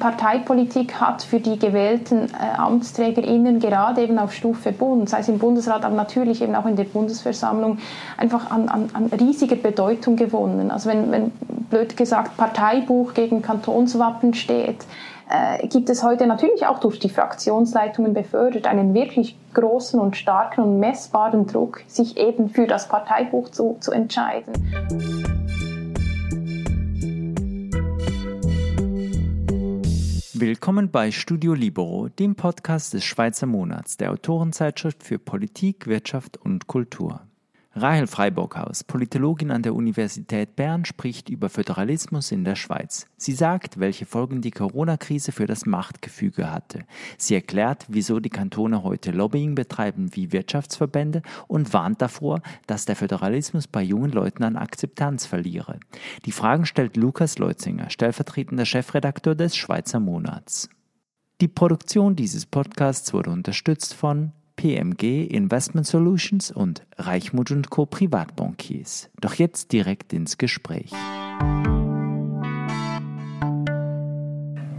Parteipolitik hat für die gewählten äh, AmtsträgerInnen gerade eben auf Stufe Bund, sei es im Bundesrat, aber natürlich eben auch in der Bundesversammlung, einfach an, an, an riesiger Bedeutung gewonnen. Also wenn, wenn blöd gesagt Parteibuch gegen Kantonswappen steht, äh, gibt es heute natürlich auch durch die Fraktionsleitungen befördert einen wirklich großen und starken und messbaren Druck, sich eben für das Parteibuch zu, zu entscheiden. Willkommen bei Studio Libero, dem Podcast des Schweizer Monats, der Autorenzeitschrift für Politik, Wirtschaft und Kultur. Rahel Freiburghaus, Politologin an der Universität Bern, spricht über Föderalismus in der Schweiz. Sie sagt, welche Folgen die Corona-Krise für das Machtgefüge hatte. Sie erklärt, wieso die Kantone heute Lobbying betreiben wie Wirtschaftsverbände und warnt davor, dass der Föderalismus bei jungen Leuten an Akzeptanz verliere. Die Fragen stellt Lukas Leutzinger, stellvertretender Chefredakteur des Schweizer Monats. Die Produktion dieses Podcasts wurde unterstützt von PMG Investment Solutions und Reichmut Co. Privatbankiers. Doch jetzt direkt ins Gespräch.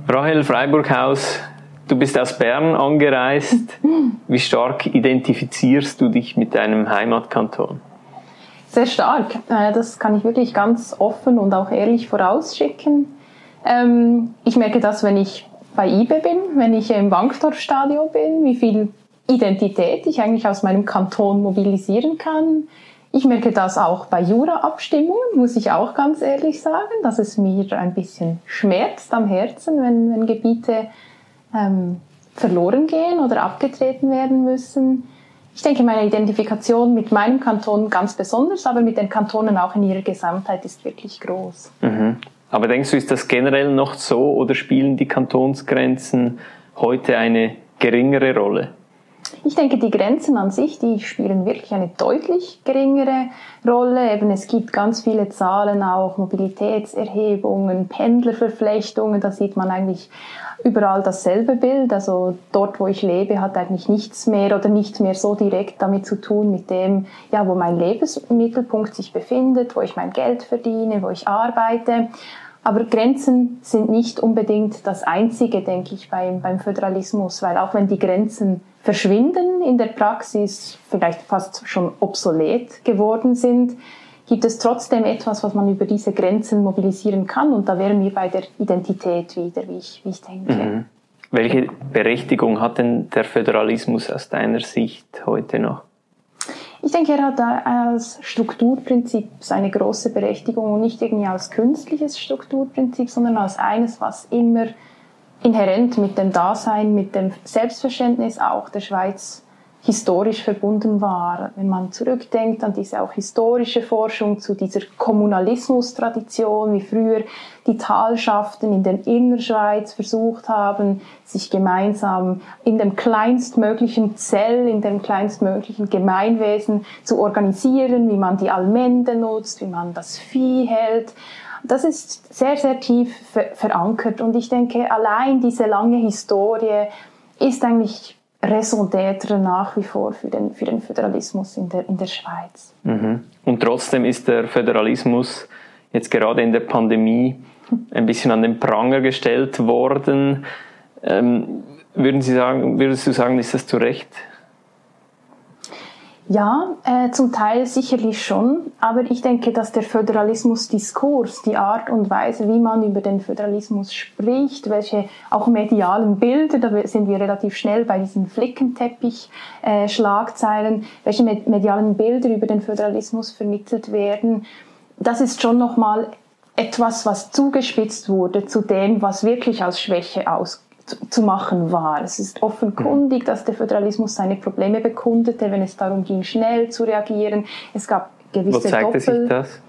Rahel Freiburghaus, du bist aus Bern angereist. Wie stark identifizierst du dich mit deinem Heimatkanton? Sehr stark. Äh, das kann ich wirklich ganz offen und auch ehrlich vorausschicken. Ähm, ich merke das, wenn ich bei IBE bin, wenn ich im Bankdorfstadion bin, wie viel Identität ich eigentlich aus meinem Kanton mobilisieren kann. Ich merke das auch bei Jura-Abstimmungen, muss ich auch ganz ehrlich sagen, dass es mir ein bisschen schmerzt am Herzen, wenn, wenn Gebiete ähm, verloren gehen oder abgetreten werden müssen. Ich denke, meine Identifikation mit meinem Kanton ganz besonders, aber mit den Kantonen auch in ihrer Gesamtheit ist wirklich groß. Mhm. Aber denkst du, ist das generell noch so oder spielen die Kantonsgrenzen heute eine geringere Rolle? Ich denke, die Grenzen an sich, die spielen wirklich eine deutlich geringere Rolle. Eben, es gibt ganz viele Zahlen auch, Mobilitätserhebungen, Pendlerverflechtungen, da sieht man eigentlich überall dasselbe Bild. Also dort, wo ich lebe, hat eigentlich nichts mehr oder nicht mehr so direkt damit zu tun mit dem, ja, wo mein Lebensmittelpunkt sich befindet, wo ich mein Geld verdiene, wo ich arbeite. Aber Grenzen sind nicht unbedingt das Einzige, denke ich, beim, beim Föderalismus, weil auch wenn die Grenzen verschwinden in der Praxis, vielleicht fast schon obsolet geworden sind, gibt es trotzdem etwas, was man über diese Grenzen mobilisieren kann. Und da wären wir bei der Identität wieder, wie ich, wie ich denke. Mhm. Welche Berechtigung hat denn der Föderalismus aus deiner Sicht heute noch? Ich denke, er hat als Strukturprinzip seine große Berechtigung und nicht irgendwie als künstliches Strukturprinzip, sondern als eines, was immer inhärent mit dem Dasein, mit dem Selbstverständnis auch der Schweiz historisch verbunden war. Wenn man zurückdenkt an diese auch historische Forschung zu dieser Kommunalismus-Tradition, wie früher die Talschaften in der Innerschweiz versucht haben, sich gemeinsam in dem kleinstmöglichen Zell, in dem kleinstmöglichen Gemeinwesen zu organisieren, wie man die Almende nutzt, wie man das Vieh hält das ist sehr, sehr tief verankert. Und ich denke, allein diese lange Historie ist eigentlich Raison d'être nach wie vor für den, für den Föderalismus in der, in der Schweiz. Mhm. Und trotzdem ist der Föderalismus jetzt gerade in der Pandemie ein bisschen an den Pranger gestellt worden. Ähm, würden Sie sagen, würdest du sagen, ist das zu Recht? Ja, äh, zum Teil sicherlich schon, aber ich denke, dass der Föderalismusdiskurs, die Art und Weise, wie man über den Föderalismus spricht, welche auch medialen Bilder, da sind wir relativ schnell bei diesen Flickenteppich-Schlagzeilen, äh, welche medialen Bilder über den Föderalismus vermittelt werden, das ist schon nochmal etwas, was zugespitzt wurde zu dem, was wirklich als Schwäche ausgeht zu machen war. Es ist offenkundig, dass der Föderalismus seine Probleme bekundete, wenn es darum ging, schnell zu reagieren. Es gab gewisse Wo zeigte Doppel sich das?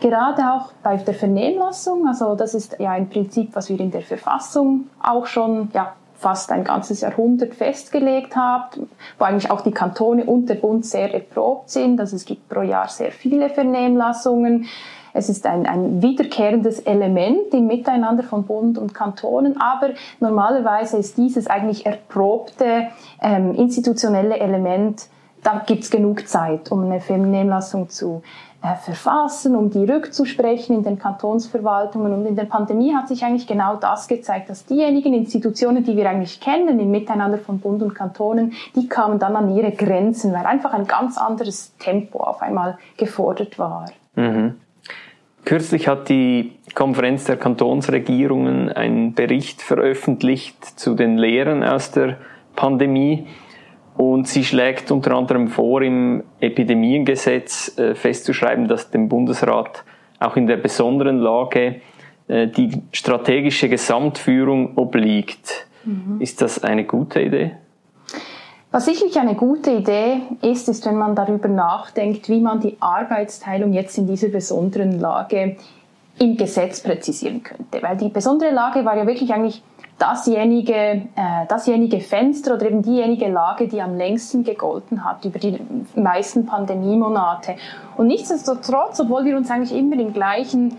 Gerade auch bei der Vernehmlassung, also das ist ja ein Prinzip, was wir in der Verfassung auch schon ja, fast ein ganzes Jahrhundert festgelegt haben, wo eigentlich auch die Kantone und der Bund sehr erprobt sind. Also es gibt pro Jahr sehr viele Vernehmlassungen. Es ist ein, ein wiederkehrendes Element im Miteinander von Bund und Kantonen, aber normalerweise ist dieses eigentlich erprobte ähm, institutionelle Element, da gibt es genug Zeit, um eine Vernehmlassung zu äh, verfassen, um die rückzusprechen in den Kantonsverwaltungen. Und in der Pandemie hat sich eigentlich genau das gezeigt, dass diejenigen Institutionen, die wir eigentlich kennen im Miteinander von Bund und Kantonen, die kamen dann an ihre Grenzen, weil einfach ein ganz anderes Tempo auf einmal gefordert war. Mhm. Kürzlich hat die Konferenz der Kantonsregierungen einen Bericht veröffentlicht zu den Lehren aus der Pandemie. Und sie schlägt unter anderem vor, im Epidemiengesetz äh, festzuschreiben, dass dem Bundesrat auch in der besonderen Lage äh, die strategische Gesamtführung obliegt. Mhm. Ist das eine gute Idee? Was sicherlich eine gute Idee ist, ist, wenn man darüber nachdenkt, wie man die Arbeitsteilung jetzt in dieser besonderen Lage im Gesetz präzisieren könnte. Weil die besondere Lage war ja wirklich eigentlich dasjenige, äh, dasjenige Fenster oder eben diejenige Lage, die am längsten gegolten hat über die meisten Pandemiemonate. Und nichtsdestotrotz, obwohl wir uns eigentlich immer im gleichen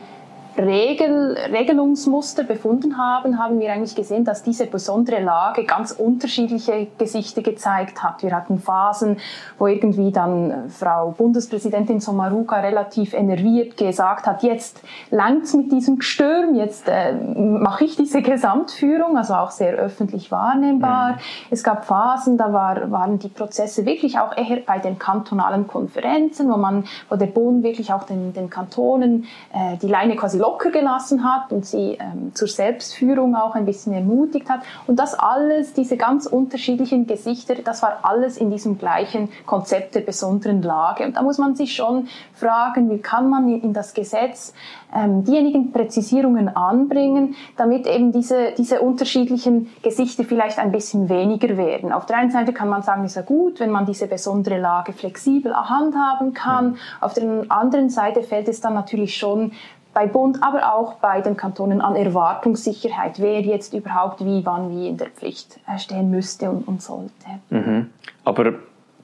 Regel, Regelungsmuster befunden haben, haben wir eigentlich gesehen, dass diese besondere Lage ganz unterschiedliche Gesichter gezeigt hat. Wir hatten Phasen, wo irgendwie dann Frau Bundespräsidentin Sommaruga relativ enerviert gesagt hat, jetzt langt's mit diesem Gestürm, jetzt äh, mache ich diese Gesamtführung, also auch sehr öffentlich wahrnehmbar. Mhm. Es gab Phasen, da war, waren die Prozesse wirklich auch eher bei den kantonalen Konferenzen, wo man, wo der Bund wirklich auch den, den Kantonen äh, die Leine quasi locker gelassen hat und sie ähm, zur Selbstführung auch ein bisschen ermutigt hat. Und das alles, diese ganz unterschiedlichen Gesichter, das war alles in diesem gleichen Konzept der besonderen Lage. Und da muss man sich schon fragen, wie kann man in das Gesetz ähm, diejenigen Präzisierungen anbringen, damit eben diese, diese unterschiedlichen Gesichter vielleicht ein bisschen weniger werden. Auf der einen Seite kann man sagen, ist ja gut, wenn man diese besondere Lage flexibel handhaben kann. Auf der anderen Seite fällt es dann natürlich schon bei Bund, aber auch bei den Kantonen an Erwartungssicherheit, wer jetzt überhaupt wie, wann, wie in der Pflicht äh, stehen müsste und, und sollte. Mhm. Aber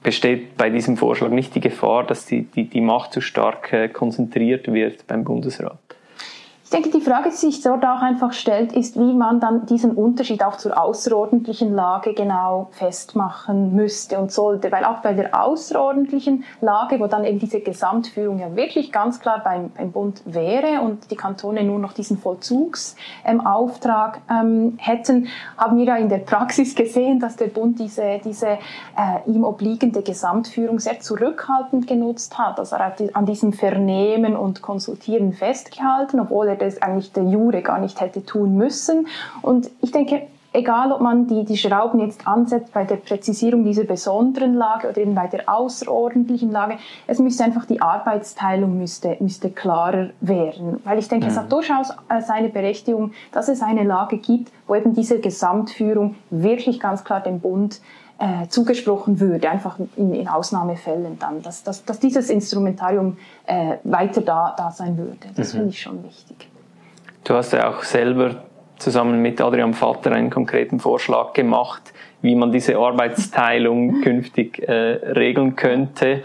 besteht bei diesem Vorschlag nicht die Gefahr, dass die, die, die Macht zu stark äh, konzentriert wird beim Bundesrat? Ich denke, die Frage, die sich dort auch einfach stellt, ist, wie man dann diesen Unterschied auch zur außerordentlichen Lage genau festmachen müsste und sollte. Weil auch bei der außerordentlichen Lage, wo dann eben diese Gesamtführung ja wirklich ganz klar beim, beim Bund wäre und die Kantone nur noch diesen Vollzugsauftrag ähm, hätten, haben wir ja in der Praxis gesehen, dass der Bund diese, diese äh, ihm obliegende Gesamtführung sehr zurückhaltend genutzt hat. Also er hat an diesem Vernehmen und Konsultieren festgehalten, obwohl er das eigentlich der Jure gar nicht hätte tun müssen. Und ich denke, egal ob man die, die Schrauben jetzt ansetzt bei der Präzisierung dieser besonderen Lage oder eben bei der außerordentlichen Lage, es müsste einfach die Arbeitsteilung müsste, müsste klarer werden. Weil ich denke, mhm. es hat mhm. durchaus äh, seine Berechtigung, dass es eine Lage gibt, wo eben diese Gesamtführung wirklich ganz klar dem Bund äh, zugesprochen würde, einfach in, in Ausnahmefällen dann, dass, dass, dass dieses Instrumentarium äh, weiter da, da sein würde. Das mhm. finde ich schon wichtig. Du hast ja auch selber zusammen mit Adrian Vater einen konkreten Vorschlag gemacht, wie man diese Arbeitsteilung künftig äh, regeln könnte.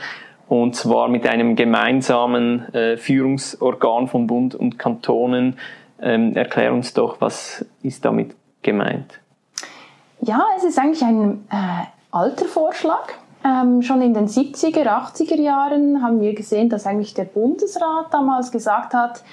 Und zwar mit einem gemeinsamen äh, Führungsorgan von Bund und Kantonen. Ähm, erklär uns doch, was ist damit gemeint? Ja, es ist eigentlich ein äh, alter Vorschlag. Ähm, schon in den 70er, 80er Jahren haben wir gesehen, dass eigentlich der Bundesrat damals gesagt hat,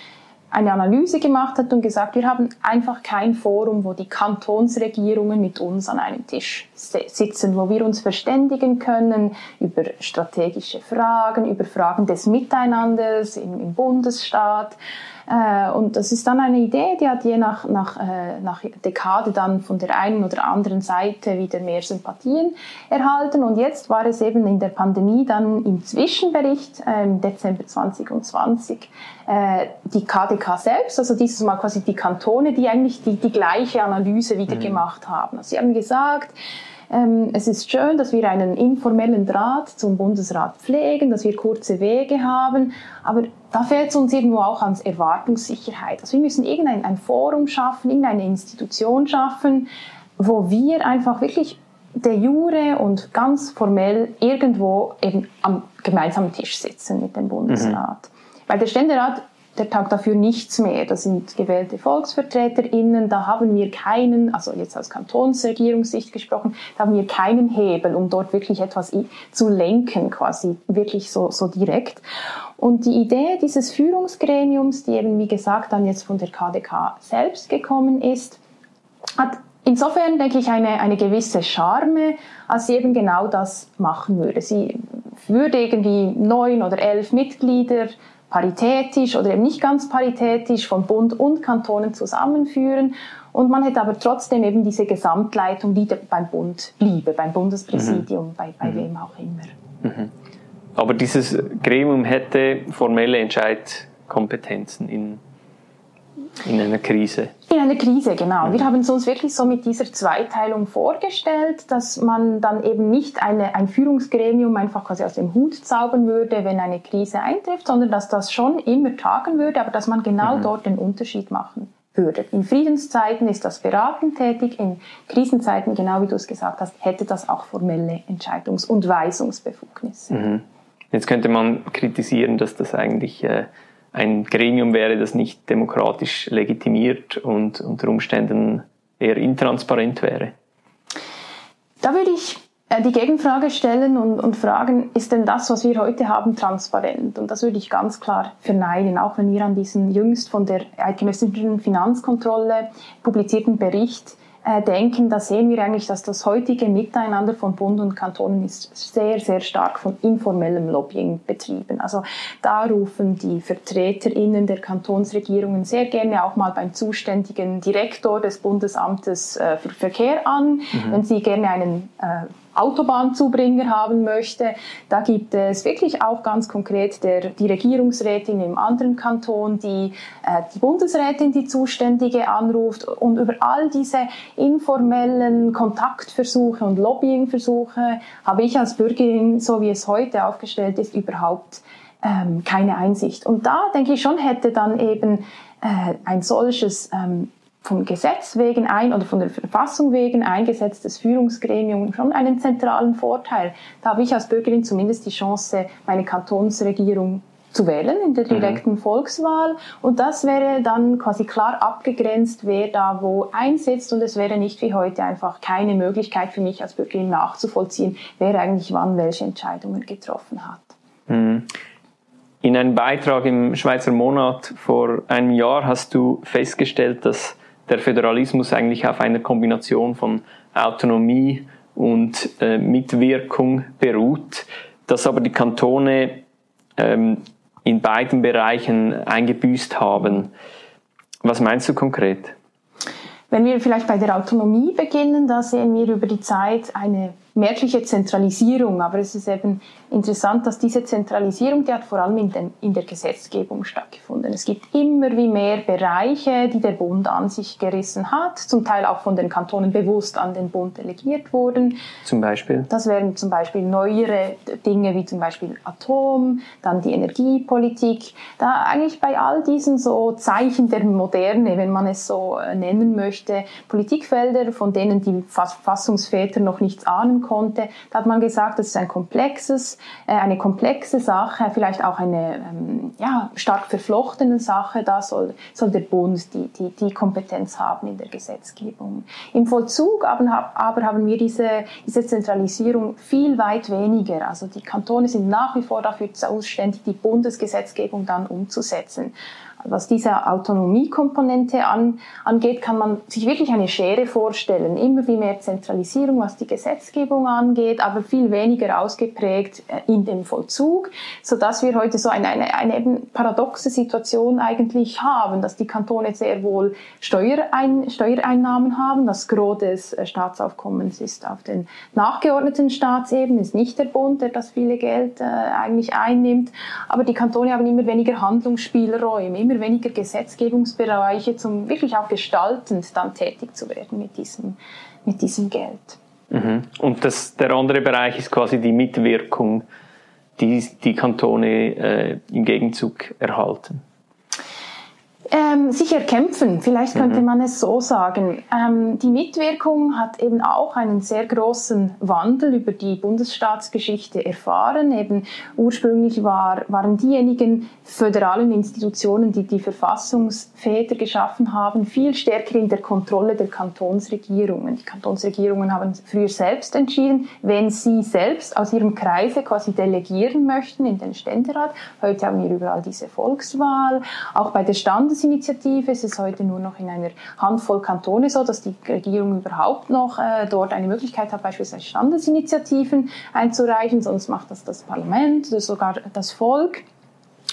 eine Analyse gemacht hat und gesagt, wir haben einfach kein Forum, wo die Kantonsregierungen mit uns an einem Tisch sitzen, wo wir uns verständigen können über strategische Fragen, über Fragen des Miteinanders im, im Bundesstaat. Äh, und das ist dann eine Idee, die hat je nach, nach, äh, nach Dekade dann von der einen oder anderen Seite wieder mehr Sympathien erhalten. Und jetzt war es eben in der Pandemie dann im Zwischenbericht äh, im Dezember 2020 äh, die KDK selbst, also dieses Mal quasi die Kantone, die eigentlich die, die gleiche Analyse wieder mhm. gemacht haben. Also sie haben gesagt, es ist schön, dass wir einen informellen Draht zum Bundesrat pflegen, dass wir kurze Wege haben, aber da fehlt es uns irgendwo auch an Erwartungssicherheit. Also wir müssen irgendein ein Forum schaffen, irgendeine Institution schaffen, wo wir einfach wirklich der Jure und ganz formell irgendwo eben am gemeinsamen Tisch sitzen mit dem Bundesrat. Mhm. Weil der Ständerat der taugt dafür nichts mehr. Das sind gewählte VolksvertreterInnen, da haben wir keinen, also jetzt aus Kantonsregierungssicht gesprochen, da haben wir keinen Hebel, um dort wirklich etwas zu lenken, quasi wirklich so, so direkt. Und die Idee dieses Führungsgremiums, die eben wie gesagt dann jetzt von der KDK selbst gekommen ist, hat insofern, denke ich, eine, eine gewisse Charme, als sie eben genau das machen würde. Sie würde irgendwie neun oder elf Mitglieder paritätisch oder eben nicht ganz paritätisch von Bund und Kantonen zusammenführen. Und man hätte aber trotzdem eben diese Gesamtleitung, die beim Bund bliebe, beim Bundespräsidium, mhm. bei, bei mhm. wem auch immer. Mhm. Aber dieses Gremium hätte formelle Entscheidkompetenzen in in einer Krise. In einer Krise, genau. Wir haben es uns wirklich so mit dieser Zweiteilung vorgestellt, dass man dann eben nicht eine, ein Führungsgremium einfach quasi aus dem Hut zaubern würde, wenn eine Krise eintrifft, sondern dass das schon immer tagen würde, aber dass man genau mhm. dort den Unterschied machen würde. In Friedenszeiten ist das beratend tätig, in Krisenzeiten, genau wie du es gesagt hast, hätte das auch formelle Entscheidungs- und Weisungsbefugnisse. Mhm. Jetzt könnte man kritisieren, dass das eigentlich äh, ein Gremium wäre, das nicht demokratisch legitimiert und unter Umständen eher intransparent wäre? Da würde ich äh, die Gegenfrage stellen und, und, fragen, ist denn das, was wir heute haben, transparent? Und das würde ich ganz klar verneinen, auch wenn wir an diesen jüngst von der Eidgenössischen Finanzkontrolle publizierten Bericht äh, denken, da sehen wir eigentlich, dass das heutige Miteinander von Bund und Kantonen ist sehr, sehr stark von informellem Lobbying betrieben. Also da rufen die VertreterInnen der Kantonsregierungen sehr gerne auch mal beim zuständigen Direktor des Bundesamtes äh, für Verkehr an, mhm. wenn sie gerne einen äh, Autobahnzubringer haben möchte. Da gibt es wirklich auch ganz konkret der, die Regierungsrätin im anderen Kanton, die äh, die Bundesrätin, die Zuständige anruft und über all diese informellen Kontaktversuche und Lobbyingversuche habe ich als Bürgerin, so wie es heute aufgestellt ist, überhaupt ähm, keine Einsicht. Und da denke ich schon, hätte dann eben äh, ein solches ähm, vom Gesetz wegen ein oder von der Verfassung wegen eingesetztes Führungsgremium schon einen zentralen Vorteil. Da habe ich als Bürgerin zumindest die Chance, meine Kantonsregierung zu wählen in der mhm. direkten mhm. Volkswahl. Und das wäre dann quasi klar abgegrenzt, wer da wo einsetzt. Und es wäre nicht wie heute einfach keine Möglichkeit für mich als Bürgerin nachzuvollziehen, wer eigentlich wann welche Entscheidungen getroffen hat. Mhm. In einem Beitrag im Schweizer Monat vor einem Jahr hast du festgestellt, dass der Föderalismus eigentlich auf einer Kombination von Autonomie und äh, Mitwirkung beruht, dass aber die Kantone ähm, in beiden Bereichen eingebüßt haben. Was meinst du konkret? Wenn wir vielleicht bei der Autonomie beginnen, da sehen wir über die Zeit eine merkliche Zentralisierung, aber es ist eben interessant, dass diese Zentralisierung, die hat vor allem in, den, in, der Gesetzgebung stattgefunden. Es gibt immer wie mehr Bereiche, die der Bund an sich gerissen hat, zum Teil auch von den Kantonen bewusst an den Bund delegiert wurden. Zum Beispiel? Das wären zum Beispiel neuere Dinge wie zum Beispiel Atom, dann die Energiepolitik. Da eigentlich bei all diesen so Zeichen der Moderne, wenn man es so äh, nennen möchte, Politikfelder, von denen die Fassungsväter noch nichts ahnen konnte, da hat man gesagt, das ist ein komplexes äh, eine komplexe Sache, vielleicht auch eine ähm, ja, stark verflochtene Sache. Da soll, soll der Bund die, die, die Kompetenz haben in der Gesetzgebung. Im Vollzug aber, aber haben wir diese, diese Zentralisierung viel weit weniger. Also die Kantone sind nach wie vor dafür zuständig, die Bundesgesetzgebung dann umzusetzen was diese Autonomiekomponente an, angeht, kann man sich wirklich eine Schere vorstellen. Immer wie mehr Zentralisierung, was die Gesetzgebung angeht, aber viel weniger ausgeprägt äh, in dem Vollzug, so dass wir heute so eine, eine, eine eben paradoxe Situation eigentlich haben, dass die Kantone sehr wohl Steuerein, Steuereinnahmen haben. Das Gros des äh, Staatsaufkommens ist auf den nachgeordneten Staatsebenen, ist nicht der Bund, der das viele Geld äh, eigentlich einnimmt. Aber die Kantone haben immer weniger Handlungsspielräume, immer immer weniger Gesetzgebungsbereiche, zum wirklich auch gestaltend dann tätig zu werden mit diesem, mit diesem Geld. Mhm. Und das, der andere Bereich ist quasi die Mitwirkung, die die Kantone äh, im Gegenzug erhalten. Ähm, sich erkämpfen, vielleicht könnte mhm. man es so sagen. Ähm, die Mitwirkung hat eben auch einen sehr großen Wandel über die Bundesstaatsgeschichte erfahren. Eben ursprünglich war, waren diejenigen föderalen Institutionen, die die Verfassungsväter geschaffen haben, viel stärker in der Kontrolle der Kantonsregierungen. Die Kantonsregierungen haben früher selbst entschieden, wenn sie selbst aus ihrem Kreise quasi delegieren möchten in den Ständerat. Heute haben wir überall diese Volkswahl. Auch bei der Standesinitiative ist es heute nur noch in einer Handvoll Kantone so, dass die Regierung überhaupt noch äh, dort eine Möglichkeit hat, beispielsweise Standesinitiativen einzureichen. Sonst macht das das Parlament oder sogar das Volk.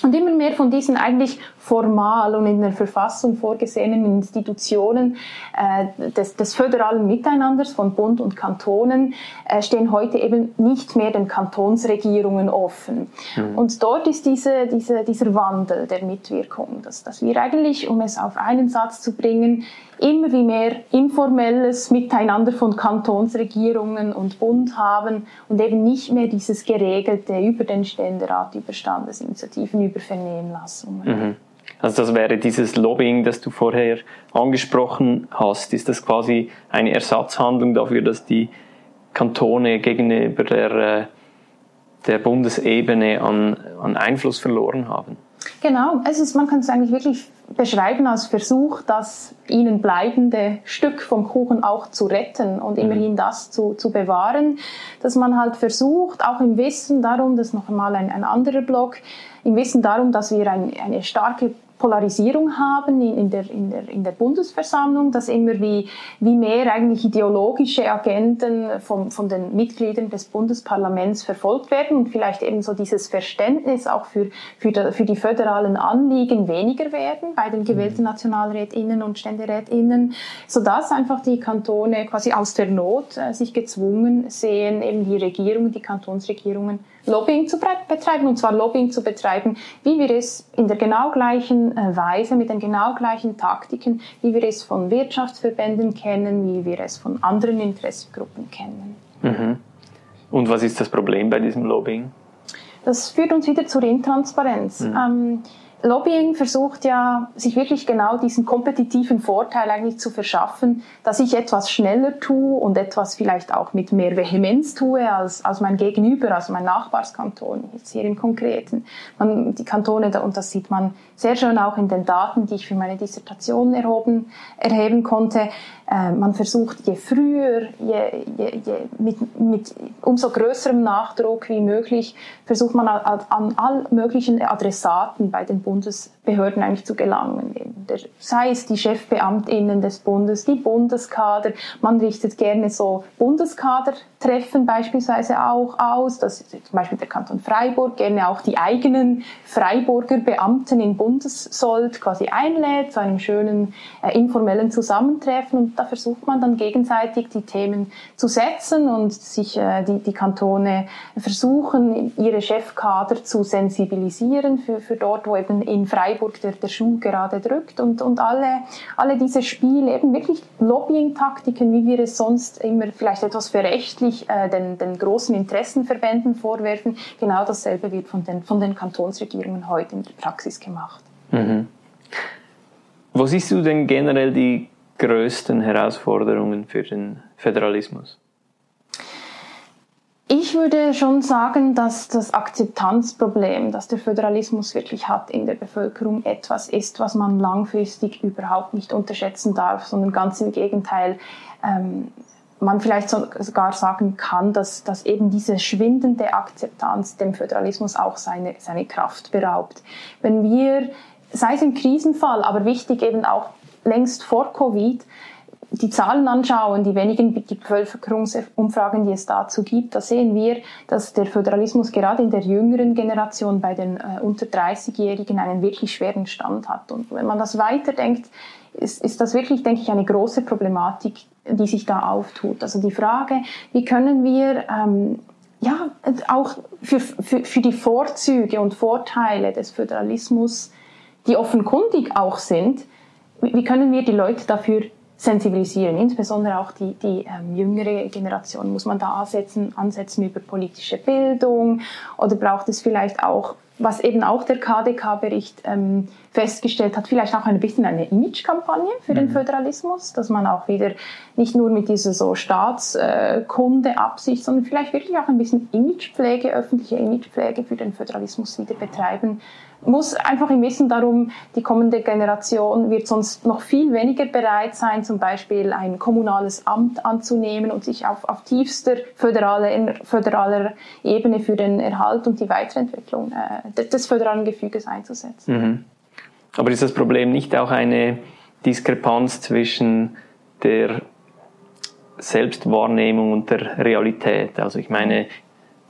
Und immer mehr von diesen eigentlich formal und in der Verfassung vorgesehenen Institutionen äh, des, des föderalen Miteinanders von Bund und Kantonen äh, stehen heute eben nicht mehr den Kantonsregierungen offen. Mhm. Und dort ist diese, diese, dieser Wandel der Mitwirkung, dass, dass wir eigentlich, um es auf einen Satz zu bringen, immer wie mehr informelles Miteinander von Kantonsregierungen und Bund haben und eben nicht mehr dieses geregelte über den Ständerat, über Standesinitiativen, über Vernehmlassungen. Mhm. Also das wäre dieses Lobbying, das du vorher angesprochen hast. Ist das quasi eine Ersatzhandlung dafür, dass die Kantone gegenüber der, äh, der Bundesebene an, an Einfluss verloren haben? Genau, es ist, man kann es eigentlich wirklich beschreiben als Versuch, das ihnen bleibende Stück vom Kuchen auch zu retten und mhm. immerhin das zu, zu bewahren, dass man halt versucht, auch im Wissen darum, das ist noch einmal ein, ein anderer Block, im Wissen darum, dass wir ein, eine starke Polarisierung haben in, in, der, in, der, in der Bundesversammlung, dass immer wie, wie mehr eigentlich ideologische Agenten von, von den Mitgliedern des Bundesparlaments verfolgt werden und vielleicht eben so dieses Verständnis auch für, für, die, für die föderalen Anliegen weniger werden bei den gewählten mhm. Nationalrätinnen und Ständerätinnen, sodass einfach die Kantone quasi aus der Not äh, sich gezwungen sehen, eben die Regierung, die Kantonsregierungen Lobbying zu betreiben, und zwar Lobbying zu betreiben, wie wir es in der genau gleichen äh, Weise, mit den genau gleichen Taktiken, wie wir es von Wirtschaftsverbänden kennen, wie wir es von anderen Interessengruppen kennen. Mhm. Und was ist das Problem bei diesem Lobbying? Das führt uns wieder zur Intransparenz. Mhm. Ähm, Lobbying versucht ja, sich wirklich genau diesen kompetitiven Vorteil eigentlich zu verschaffen, dass ich etwas schneller tue und etwas vielleicht auch mit mehr Vehemenz tue als, als mein Gegenüber, also mein Nachbarskanton, jetzt hier im Konkreten. Man, die Kantone, und das sieht man sehr schön auch in den Daten, die ich für meine Dissertation erhoben, erheben konnte, äh, man versucht, je früher, je, je, je mit, mit umso größerem Nachdruck wie möglich, versucht man an, an all möglichen Adressaten bei den Bundesbehörden eigentlich zu gelangen. sei es die Chefbeamtinnen des Bundes, die Bundeskader. Man richtet gerne so Bundeskadertreffen beispielsweise auch aus. Das ist zum Beispiel der Kanton Freiburg gerne auch die eigenen Freiburger Beamten in Bundessold quasi einlädt zu einem schönen äh, informellen Zusammentreffen. Und da versucht man dann gegenseitig die Themen zu setzen und sich äh, die, die Kantone versuchen, ihre Chefkader zu sensibilisieren für, für dort, wo eben in Freiburg der, der Schuh gerade drückt und, und alle, alle diese Spiele, eben wirklich Lobbying-Taktiken, wie wir es sonst immer vielleicht etwas verächtlich äh, den, den großen Interessenverbänden vorwerfen, genau dasselbe wird von den, von den Kantonsregierungen heute in der Praxis gemacht. Mhm. Wo siehst du denn generell die größten Herausforderungen für den Föderalismus? Ich würde schon sagen, dass das Akzeptanzproblem, das der Föderalismus wirklich hat in der Bevölkerung, etwas ist, was man langfristig überhaupt nicht unterschätzen darf, sondern ganz im Gegenteil. Ähm, man vielleicht sogar sagen kann, dass, dass eben diese schwindende Akzeptanz dem Föderalismus auch seine, seine Kraft beraubt. Wenn wir, sei es im Krisenfall, aber wichtig eben auch längst vor Covid die Zahlen anschauen, die wenigen die Bevölkerungsumfragen, die es dazu gibt, da sehen wir, dass der Föderalismus gerade in der jüngeren Generation bei den äh, unter 30-Jährigen einen wirklich schweren Stand hat. Und wenn man das weiterdenkt, ist, ist das wirklich, denke ich, eine große Problematik, die sich da auftut. Also die Frage, wie können wir ähm, ja auch für, für, für die Vorzüge und Vorteile des Föderalismus, die offenkundig auch sind, wie können wir die Leute dafür sensibilisieren, insbesondere auch die, die ähm, jüngere Generation. Muss man da ansetzen, ansetzen über politische Bildung oder braucht es vielleicht auch was eben auch der KDK-Bericht ähm, festgestellt hat, vielleicht auch ein bisschen eine Imagekampagne für mhm. den Föderalismus, dass man auch wieder nicht nur mit dieser so Staatskunde-Absicht, sondern vielleicht wirklich auch ein bisschen Imagepflege, öffentliche Imagepflege für den Föderalismus wieder betreiben muss einfach im Wissen darum, die kommende Generation wird sonst noch viel weniger bereit sein, zum Beispiel ein kommunales Amt anzunehmen und sich auf, auf tiefster föderaler, föderaler Ebene für den Erhalt und die Weiterentwicklung äh, des föderalen Gefüges einzusetzen. Mhm. Aber ist das Problem nicht auch eine Diskrepanz zwischen der Selbstwahrnehmung und der Realität? Also ich meine,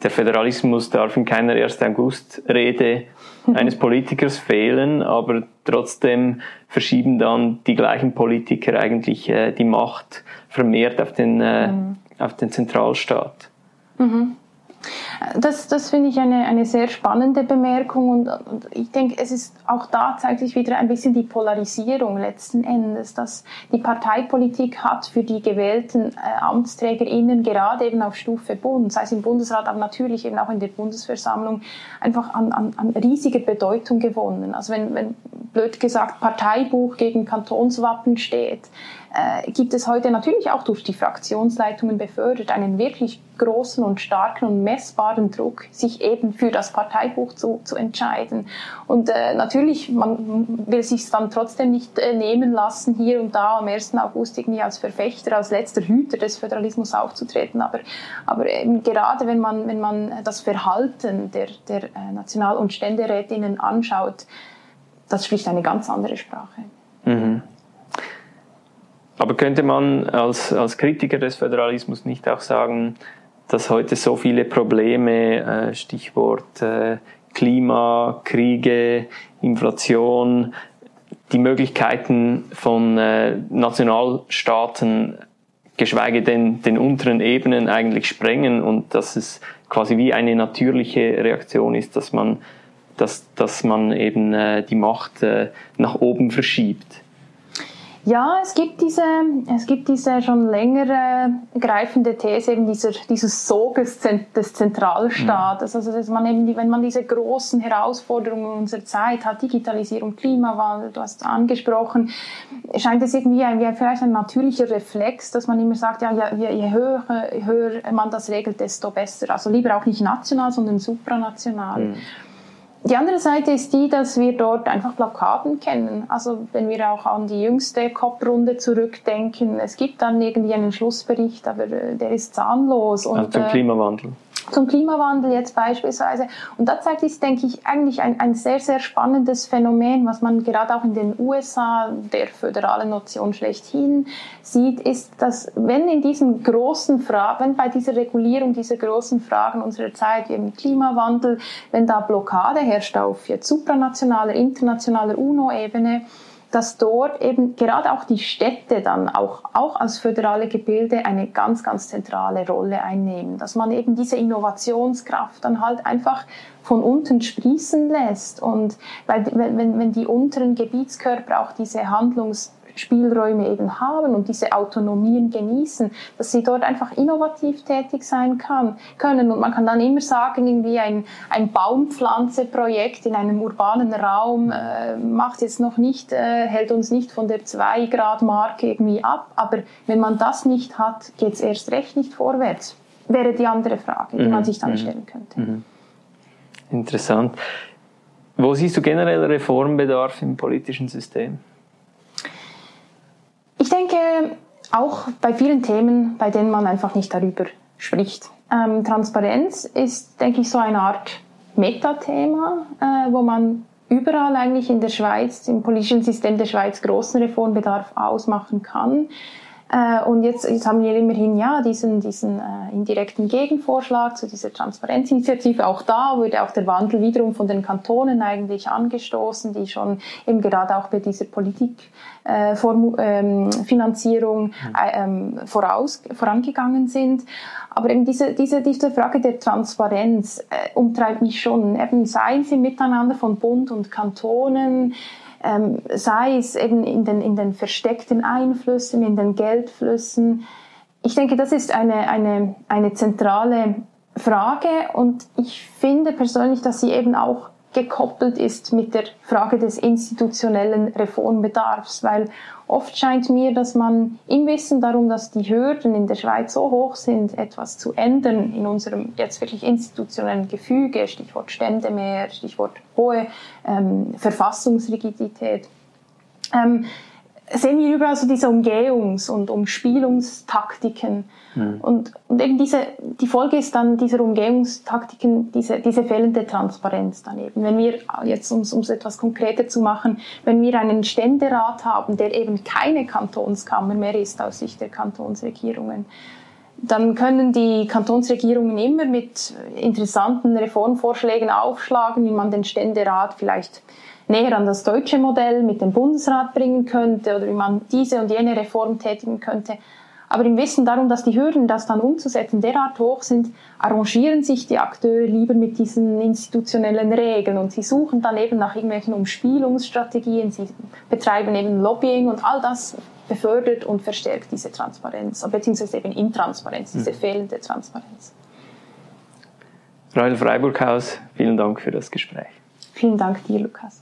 der Föderalismus darf in keiner 1. August-Rede eines Politikers fehlen, aber trotzdem verschieben dann die gleichen Politiker eigentlich äh, die Macht vermehrt auf den, äh, mhm. auf den Zentralstaat. Mhm. Das, das finde ich eine, eine sehr spannende Bemerkung und, und, ich denke, es ist auch da zeigt sich wieder ein bisschen die Polarisierung letzten Endes, dass die Parteipolitik hat für die gewählten äh, AmtsträgerInnen gerade eben auf Stufe Bund, sei es im Bundesrat, aber natürlich eben auch in der Bundesversammlung, einfach an, an, an riesige Bedeutung gewonnen. Also wenn, wenn blöd gesagt Parteibuch gegen Kantonswappen steht, äh, gibt es heute natürlich auch durch die Fraktionsleitungen befördert einen wirklich großen und starken und messbaren Druck, sich eben für das Parteibuch zu, zu entscheiden. Und äh, natürlich, man will sich dann trotzdem nicht äh, nehmen lassen, hier und da am 1. August irgendwie als Verfechter, als letzter Hüter des Föderalismus aufzutreten. Aber, aber eben gerade wenn man, wenn man das Verhalten der, der äh, National- und Ständerätinnen anschaut, das spricht eine ganz andere Sprache. Mhm. Aber könnte man als, als Kritiker des Föderalismus nicht auch sagen, dass heute so viele Probleme, äh, Stichwort äh, Klima, Kriege, Inflation, die Möglichkeiten von äh, Nationalstaaten, geschweige denn den unteren Ebenen eigentlich sprengen und dass es quasi wie eine natürliche Reaktion ist, dass man, dass, dass man eben die Macht nach oben verschiebt. Ja, es gibt diese, es gibt diese schon länger greifende These eben dieser, dieses Soges des Zentralstaates. Mhm. Also, dass man eben, wenn man diese großen Herausforderungen unserer Zeit hat, Digitalisierung, Klimawandel, du hast angesprochen, scheint es irgendwie ein, wie vielleicht ein natürlicher Reflex, dass man immer sagt, ja, je, je höher, höher man das regelt, desto besser. Also lieber auch nicht national, sondern supranational. Mhm. Die andere Seite ist die, dass wir dort einfach Blockaden kennen. Also wenn wir auch an die jüngste COP-Runde zurückdenken, es gibt dann irgendwie einen Schlussbericht, aber äh, der ist zahnlos. Und, also zum äh, Klimawandel zum Klimawandel jetzt beispielsweise. Und da zeigt sich, denke ich, eigentlich ein, ein sehr, sehr spannendes Phänomen, was man gerade auch in den USA, der föderalen Notion schlechthin, sieht, ist, dass wenn in diesen großen Fragen, wenn bei dieser Regulierung dieser großen Fragen unserer Zeit, wie im Klimawandel, wenn da Blockade herrscht auf jetzt supranationaler, internationaler UNO-Ebene, dass dort eben gerade auch die Städte dann auch, auch als föderale Gebilde eine ganz, ganz zentrale Rolle einnehmen. Dass man eben diese Innovationskraft dann halt einfach von unten sprießen lässt. Und weil, wenn, wenn die unteren Gebietskörper auch diese Handlungs Spielräume eben haben und diese Autonomien genießen, dass sie dort einfach innovativ tätig sein kann, können. Und man kann dann immer sagen, irgendwie ein, ein Baumpflanzeprojekt in einem urbanen Raum äh, macht jetzt noch nicht, äh, hält uns nicht von der 2 Grad Marke irgendwie ab. Aber wenn man das nicht hat, geht es erst recht nicht vorwärts. Wäre die andere Frage, die mhm. man sich dann mhm. stellen könnte. Mhm. Interessant. Wo siehst du generell Reformbedarf im politischen System? Ich denke, auch bei vielen Themen, bei denen man einfach nicht darüber spricht. Ähm, Transparenz ist, denke ich, so eine Art Metathema, äh, wo man überall eigentlich in der Schweiz, im politischen System der Schweiz großen Reformbedarf ausmachen kann. Äh, und jetzt, jetzt haben wir immerhin ja diesen, diesen äh, indirekten Gegenvorschlag zu dieser Transparenzinitiative. Auch da wurde auch der Wandel wiederum von den Kantonen eigentlich angestoßen, die schon eben gerade auch bei dieser Politikfinanzierung äh, ähm, äh, ähm, voraus, vorangegangen sind. Aber eben diese, diese, diese Frage der Transparenz äh, umtreibt mich schon. Eben seien sie miteinander von Bund und Kantonen, ähm, sei es eben in den, in den versteckten Einflüssen, in den Geldflüssen. Ich denke, das ist eine, eine, eine zentrale Frage und ich finde persönlich, dass sie eben auch gekoppelt ist mit der Frage des institutionellen Reformbedarfs, weil oft scheint mir, dass man im Wissen darum, dass die Hürden in der Schweiz so hoch sind, etwas zu ändern in unserem jetzt wirklich institutionellen Gefüge, Stichwort Ständemehr, Stichwort hohe ähm, Verfassungsrigidität, ähm, sehen wir überall so diese Umgehungs- und Umspielungstaktiken. Mhm. Und, und eben diese, die Folge ist dann dieser Umgehungstaktiken, diese, diese fehlende Transparenz daneben. Wenn wir, jetzt um es etwas konkreter zu machen, wenn wir einen Ständerat haben, der eben keine Kantonskammer mehr ist aus Sicht der Kantonsregierungen, dann können die Kantonsregierungen immer mit interessanten Reformvorschlägen aufschlagen, wie man den Ständerat vielleicht näher an das deutsche Modell mit dem Bundesrat bringen könnte oder wie man diese und jene Reform tätigen könnte. Aber im Wissen darum, dass die Hürden, das dann umzusetzen, derart hoch sind, arrangieren sich die Akteure lieber mit diesen institutionellen Regeln und sie suchen dann eben nach irgendwelchen Umspielungsstrategien, sie betreiben eben Lobbying und all das befördert und verstärkt diese Transparenz, beziehungsweise eben Intransparenz, diese hm. fehlende Transparenz. Rael Freiburghaus, vielen Dank für das Gespräch. Vielen Dank dir, Lukas.